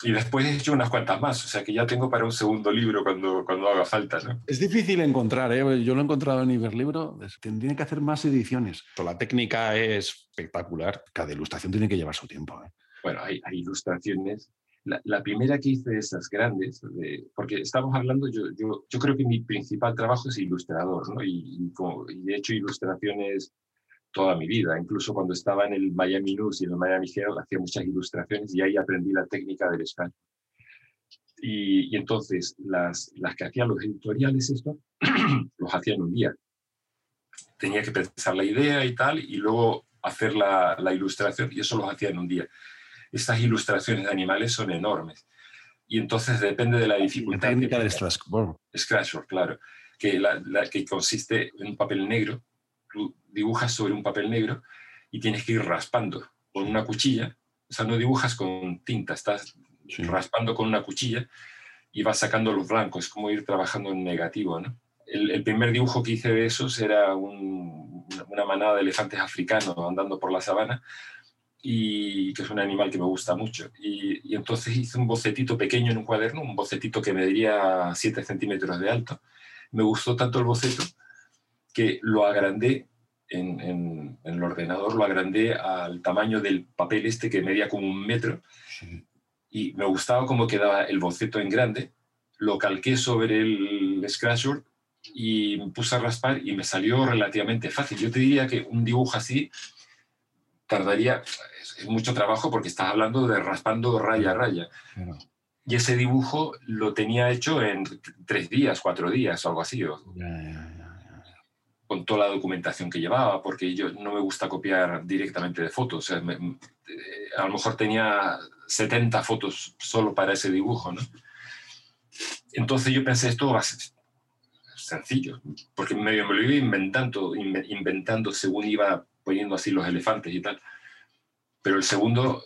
[SPEAKER 3] Y después he hecho unas cuantas más, o sea que ya tengo para un segundo libro cuando, cuando haga falta. ¿no?
[SPEAKER 2] Es difícil encontrar, ¿eh? yo lo he encontrado en Iberlibro, tiene que hacer más ediciones. La técnica es espectacular, cada ilustración tiene que llevar su tiempo. ¿eh?
[SPEAKER 3] Bueno, hay, hay ilustraciones. La, la, primera que hice de esas grandes, porque estamos hablando, yo, yo, yo, creo que mi principal trabajo es ilustrador, ¿no? y, y, como, y he hecho ilustraciones toda mi vida. Incluso cuando estaba en el Miami News y en el Miami Herald hacía muchas ilustraciones y ahí aprendí la técnica del scan. Y, y, entonces las, las que hacían los editoriales, esto, los hacían un día. Tenía que pensar la idea y tal, y luego hacer la, la ilustración, y eso los hacía en un día. Estas ilustraciones de animales son enormes. Y entonces depende de la dificultad.
[SPEAKER 2] La técnica del Scratchboard.
[SPEAKER 3] Scratchboard, claro. Que, la, la, que consiste en un papel negro dibujas sobre un papel negro y tienes que ir raspando con una cuchilla. O sea, no dibujas con tinta, estás raspando con una cuchilla y vas sacando los blancos, es como ir trabajando en negativo, ¿no? El, primer dibujo que hice de esos era una manada de elefantes africanos andando por la sabana, y que es un animal que me gusta mucho. Y, y, entonces hice un bocetito pequeño en un cuaderno, un bocetito que mediría 7 centímetros de alto. Me gustó tanto el boceto que lo agrandé en, el ordenador, lo agrandé al tamaño del papel este que medía como un metro. Y me gustaba cómo quedaba el boceto en grande. Lo calqué sobre el Scratchboard y me puse a raspar y me salió relativamente fácil. Yo te diría que un dibujo así tardaría es mucho trabajo porque estás hablando de raspando raya a raya. Y ese dibujo lo tenía hecho en tres días, cuatro días algo así con toda la documentación que llevaba, porque yo no me gusta copiar directamente de fotos. Eh, a lo mejor tenía 70 fotos solo para ese dibujo, ¿no? Entonces yo pensé, esto va a ser sencillo, porque medio me lo iba inventando, inventando según iba poniendo así los elefantes y tal. Pero el segundo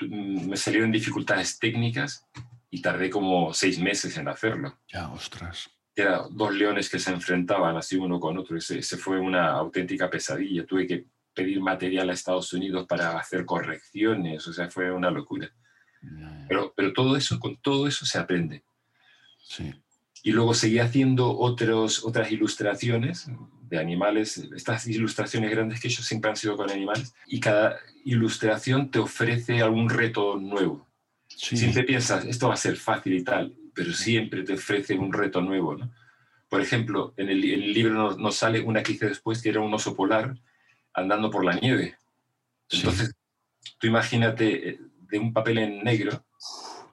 [SPEAKER 3] mm, me salieron dificultades técnicas y tardé como seis meses en hacerlo.
[SPEAKER 2] Ya, ostras
[SPEAKER 3] eran dos leones que se enfrentaban así uno con otro. Ese, fue una auténtica pesadilla. Tuve que pedir material a Estados Unidos para hacer correcciones, o sea, fue una locura. Pero, pero todo eso, con todo eso se aprende.
[SPEAKER 2] Sí.
[SPEAKER 3] Y luego seguí haciendo otros, otras ilustraciones de animales, estas ilustraciones grandes que ellos siempre han sido con animales, y cada ilustración te ofrece algún reto nuevo. Sí. Siempre piensas, esto va a ser fácil y tal, pero siempre te ofrece un reto nuevo. ¿no? Por ejemplo, en el, libro nos, sale una que hice después que era un oso polar andando por la nieve. Entonces, tú imagínate eh, de un papel en negro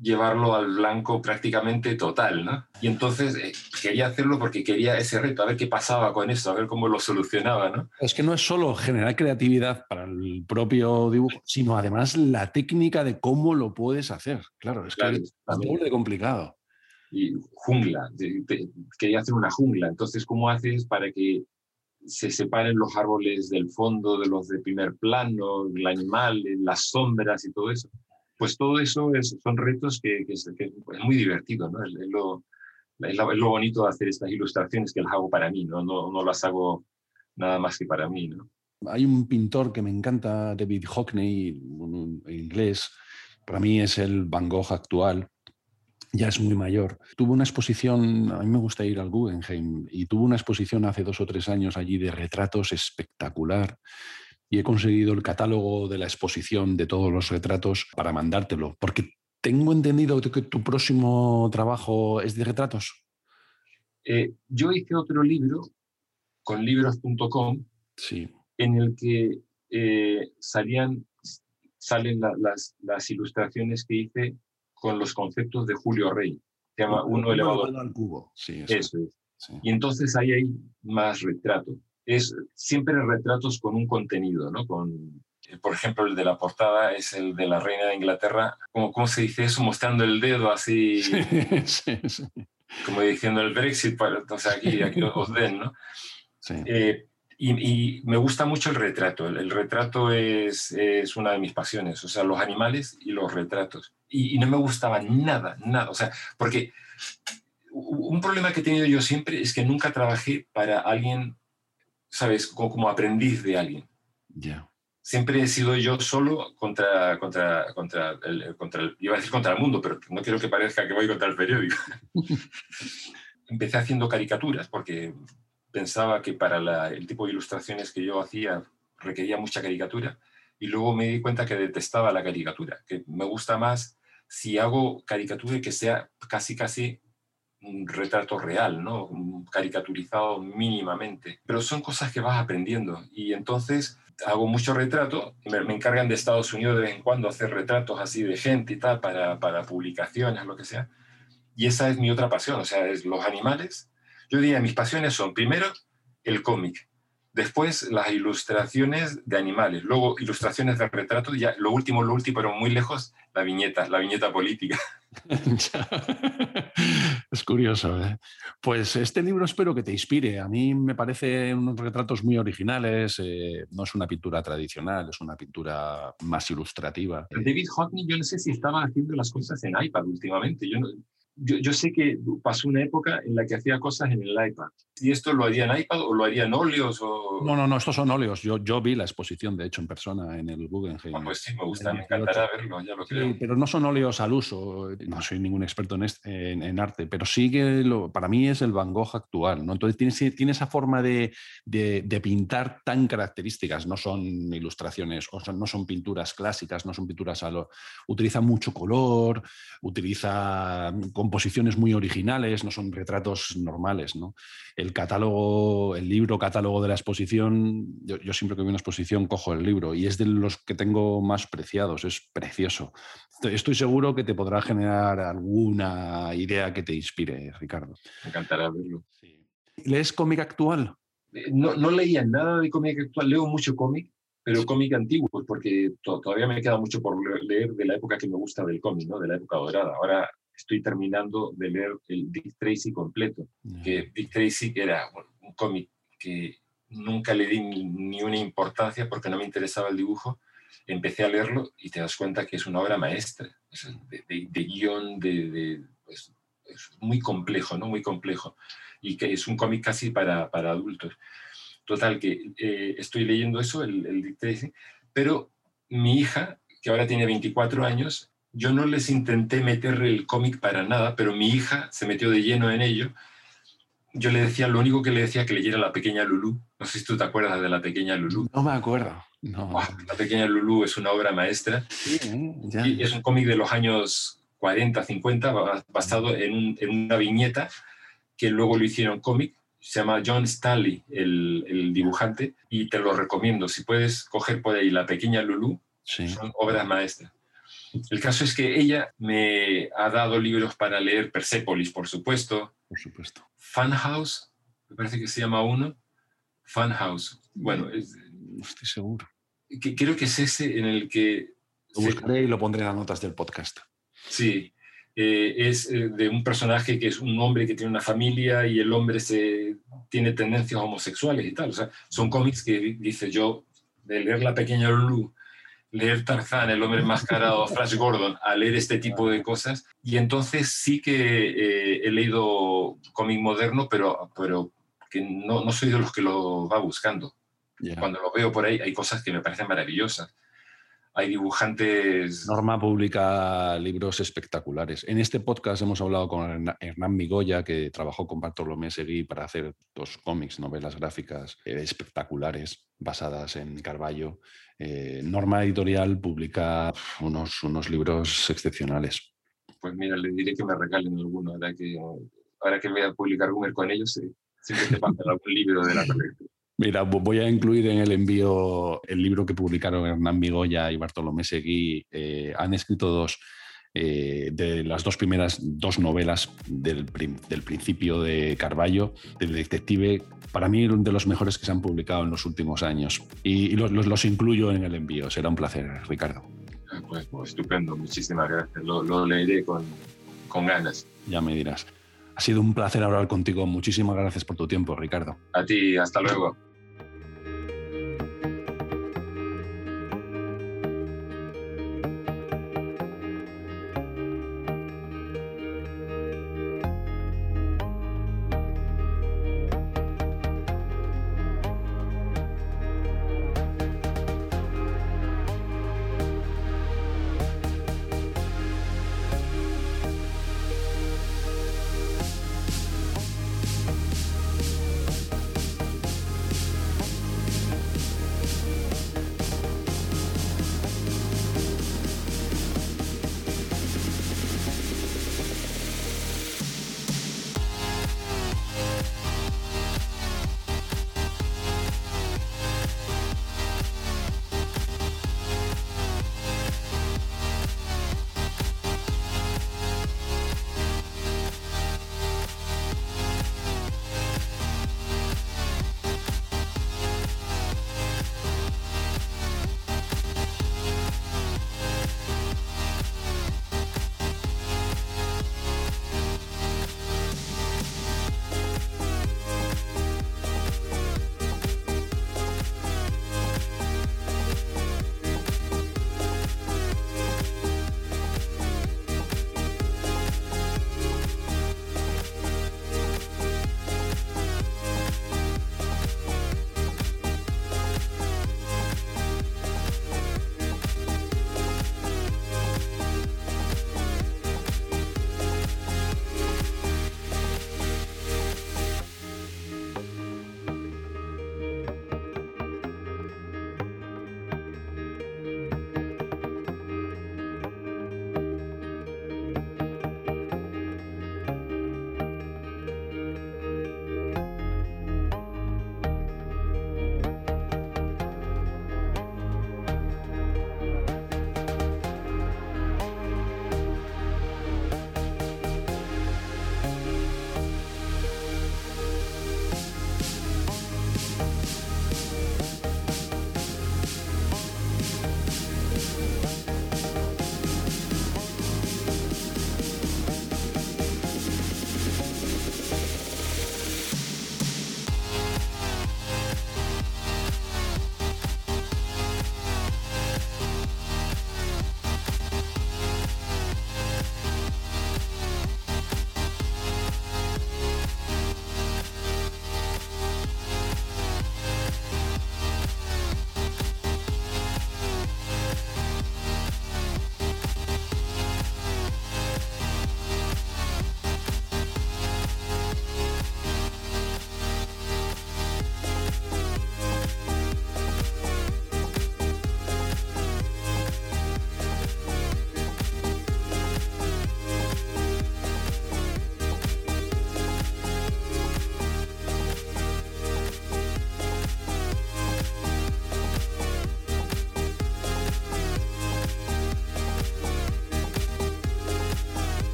[SPEAKER 3] llevarlo al blanco prácticamente total, ¿no? Y entonces eh, quería hacerlo porque quería ese reto, a ver qué pasaba con eso, a ver cómo lo solucionaba, ¿no?
[SPEAKER 2] Es que no es solo generar creatividad para el propio dibujo, sino además la técnica de cómo lo puedes hacer. Claro, es que es muy complicado
[SPEAKER 3] y jungla, quería hacer una jungla. Entonces, ¿cómo haces para que se separen los árboles del fondo de los de primer plano, el animal, las sombras y todo eso? Pues todo eso es, son retos que, es, muy divertido, ¿no? Es, lo, es, lo, bonito de hacer estas ilustraciones que las hago para mí, ¿no? No, no las hago nada más que para mí, ¿no?
[SPEAKER 2] Hay un pintor que me encanta, David Hockney, inglés, para mí es el Van Gogh actual, ya es muy mayor. Tuvo una exposición, a mí me gusta ir al Guggenheim, y tuvo una exposición hace dos o tres años allí de retratos espectacular. Y he conseguido el catálogo de la exposición de todos los retratos para mandártelo, porque tengo entendido que tu próximo trabajo es de retratos.
[SPEAKER 3] Eh, yo hice otro libro con libros.com
[SPEAKER 2] sí.
[SPEAKER 3] en el que eh, salían, salen las, las ilustraciones que hice con los conceptos de Julio Rey. Se llama uno elevado
[SPEAKER 2] al cubo. Sí,
[SPEAKER 3] eso, es. Y entonces ahí hay más retrato. Es siempre retratos con un contenido, ¿no? Con, por ejemplo, el de la portada es el de la reina de Inglaterra. ¿Cómo, cómo se dice eso? Mostrando el dedo así. Sí, sí, como diciendo el Brexit, para, sea, aquí, aquí os den, ¿no? Sí. Eh, y, me gusta mucho el retrato. El, retrato es, es, una de mis pasiones, o sea, los animales y los retratos. Y, no me gustaba nada, nada. O sea, porque un problema que he tenido yo siempre es que nunca trabajé para alguien, ¿sabes? Como, como aprendiz de alguien.
[SPEAKER 2] Ya.
[SPEAKER 3] Siempre he sido yo solo contra, contra, contra, el, contra el, iba a decir contra el mundo, pero no quiero que parezca que voy contra el periódico. Empecé haciendo caricaturas porque pensaba que para el tipo de ilustraciones que yo hacía requería mucha caricatura y luego me di cuenta que detestaba la caricatura, que me gusta más si hago caricatura que sea casi casi un retrato real, ¿no? caricaturizado mínimamente. Pero son cosas que vas aprendiendo y entonces hago mucho retrato, me, encargan de Estados Unidos de vez en cuando hacer retratos así de gente y tal para, para publicaciones, lo que sea. Y esa es mi otra pasión, o sea, es los animales yo diría, mis pasiones son primero el cómic, después las ilustraciones de animales, luego ilustraciones de retratos, ya lo último, lo último, pero muy lejos, la viñeta, la viñeta política.
[SPEAKER 2] es curioso. ¿eh? Pues este libro espero que te inspire. A mí me parece unos retratos muy originales. Eh, no es una pintura tradicional, es una pintura más ilustrativa.
[SPEAKER 3] David Hockney, yo no sé si estaba haciendo las cosas en iPad últimamente. Yo no, yo, sé que pasó una época en la que hacía cosas en el iPad. ¿Y esto lo haría en iPad o lo haría en óleos? O...
[SPEAKER 2] No, no, no, estos son óleos. Yo, yo vi la exposición, de hecho, en persona en el Guggenheim.
[SPEAKER 3] Ah, pues sí, me gusta, me encantará verlo, ya lo creo.
[SPEAKER 2] pero no son óleos al uso. No soy ningún experto en, en, arte, pero sí que lo, para mí es el Van Gogh actual. ¿no? Entonces tiene, tiene esa forma de, de, de, pintar tan características. No son ilustraciones, o sea, no son pinturas clásicas, no son pinturas a lo... Utiliza mucho color, utiliza composiciones muy originales, no son retratos normales. ¿no? El catálogo, el libro catálogo de la exposición, yo, siempre que veo una exposición cojo el libro y es de los que tengo más preciados, es precioso. Estoy, seguro que te podrá generar alguna idea que te inspire, Ricardo.
[SPEAKER 3] Me encantará verlo.
[SPEAKER 2] ¿Lees cómic actual?
[SPEAKER 3] Eh, no, no leía nada de cómic actual, leo mucho cómic, pero cómic antiguo, porque todavía me queda mucho por leer de la época que me gusta del cómic, ¿no? de la época dorada. Ahora estoy terminando de leer el Dick Tracy completo, que Dick Tracy era un cómic que nunca le di ni, una importancia porque no me interesaba el dibujo. Empecé a leerlo y te das cuenta que es una obra maestra, de, guion, de, pues, es muy complejo, ¿no? Muy complejo. Y que es un cómic casi para, para adultos. Total, que eh, estoy leyendo eso, el, el Dick Tracy, pero mi hija, que ahora tiene 24 años, yo no les intenté meter el cómic para nada, pero mi hija se metió de lleno en ello. Yo le decía, lo único que le decía que leyera La Pequeña Lulú. No sé si tú te acuerdas de La Pequeña Lulú.
[SPEAKER 2] No me acuerdo. No.
[SPEAKER 3] la Pequeña Lulú es una obra maestra. Sí, y es un cómic de los años 40, 50, basado en, una viñeta que luego lo hicieron cómic. Se llama John Stanley, el, el, dibujante, y te lo recomiendo. Si puedes coger por ahí La Pequeña Lulú, son obras maestras. El caso es que ella me ha dado libros para leer, Persepolis, por supuesto.
[SPEAKER 2] Por supuesto.
[SPEAKER 3] Funhouse, me parece que se llama uno. Funhouse. Bueno,
[SPEAKER 2] no estoy seguro.
[SPEAKER 3] Que, creo que es ese en el que...
[SPEAKER 2] Lo buscaré y lo pondré en las notas del podcast.
[SPEAKER 3] Sí, eh, es eh, de un personaje que es un hombre que tiene una familia y el hombre se, tiene tendencias homosexuales y tal. O sea, son cómics que dice yo, de leer La Pequeña Lulu leer Tarzán, El hombre enmascarado, Flash Gordon, a leer este tipo de cosas. Y entonces sí que eh, he leído cómic moderno, pero, pero que no, no, soy de los que lo va buscando. Cuando lo veo por ahí hay cosas que me parecen maravillosas. Hay dibujantes...
[SPEAKER 2] Norma publica libros espectaculares. En este podcast hemos hablado con Hernán Migoya, que trabajó con Bartolomé Seguí para hacer dos cómics, novelas gráficas eh, espectaculares basadas en Carballo. Eh, Norma Editorial publica unos, unos libros excepcionales.
[SPEAKER 3] Pues mira, le diré que me regalen alguno, ahora que, ahora que voy a publicar Gumer con ellos, siempre te pasan algún libro de la colección.
[SPEAKER 2] Mira, voy a incluir en el envío el libro que publicaron Hernán Migoya y Bartolomé Seguí. Eh, han escrito dos, eh, de las dos primeras dos novelas del, principio de Carballo, del detective, para mí uno de los mejores que se han publicado en los últimos años. Y, los, incluyo en el envío. Será un placer, Ricardo.
[SPEAKER 3] Pues, pues estupendo, muchísimas gracias. Lo, leeré con, con ganas.
[SPEAKER 2] Ya me dirás. Ha sido un placer hablar contigo. Muchísimas gracias por tu tiempo, Ricardo.
[SPEAKER 3] A ti, hasta luego.